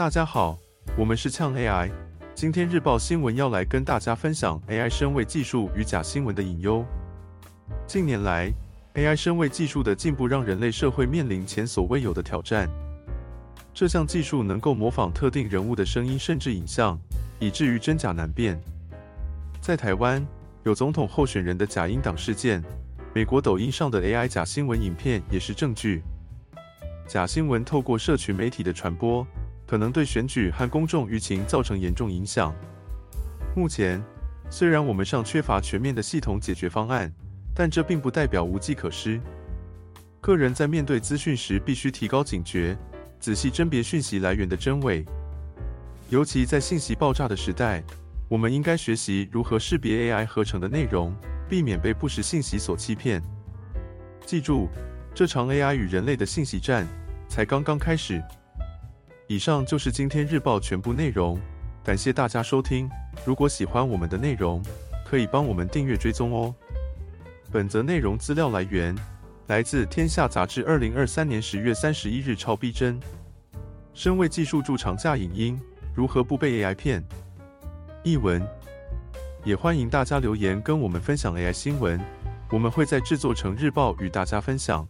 大家好，我们是呛 AI。今天日报新闻要来跟大家分享 AI 声位技术与假新闻的隐忧。近年来，AI 声位技术的进步让人类社会面临前所未有的挑战。这项技术能够模仿特定人物的声音甚至影像，以至于真假难辨。在台湾，有总统候选人的假音档事件，美国抖音上的 AI 假新闻影片也是证据。假新闻透过社群媒体的传播。可能对选举和公众舆情造成严重影响。目前，虽然我们尚缺乏全面的系统解决方案，但这并不代表无计可施。个人在面对资讯时，必须提高警觉，仔细甄别讯息来源的真伪。尤其在信息爆炸的时代，我们应该学习如何识别 AI 合成的内容，避免被不实信息所欺骗。记住，这场 AI 与人类的信息战才刚刚开始。以上就是今天日报全部内容，感谢大家收听。如果喜欢我们的内容，可以帮我们订阅追踪哦。本则内容资料来源来自《天下杂志》二零二三年十月三十一日超逼真。身为技术驻长假影音，如何不被 AI 骗？译文也欢迎大家留言跟我们分享 AI 新闻，我们会在制作成日报与大家分享。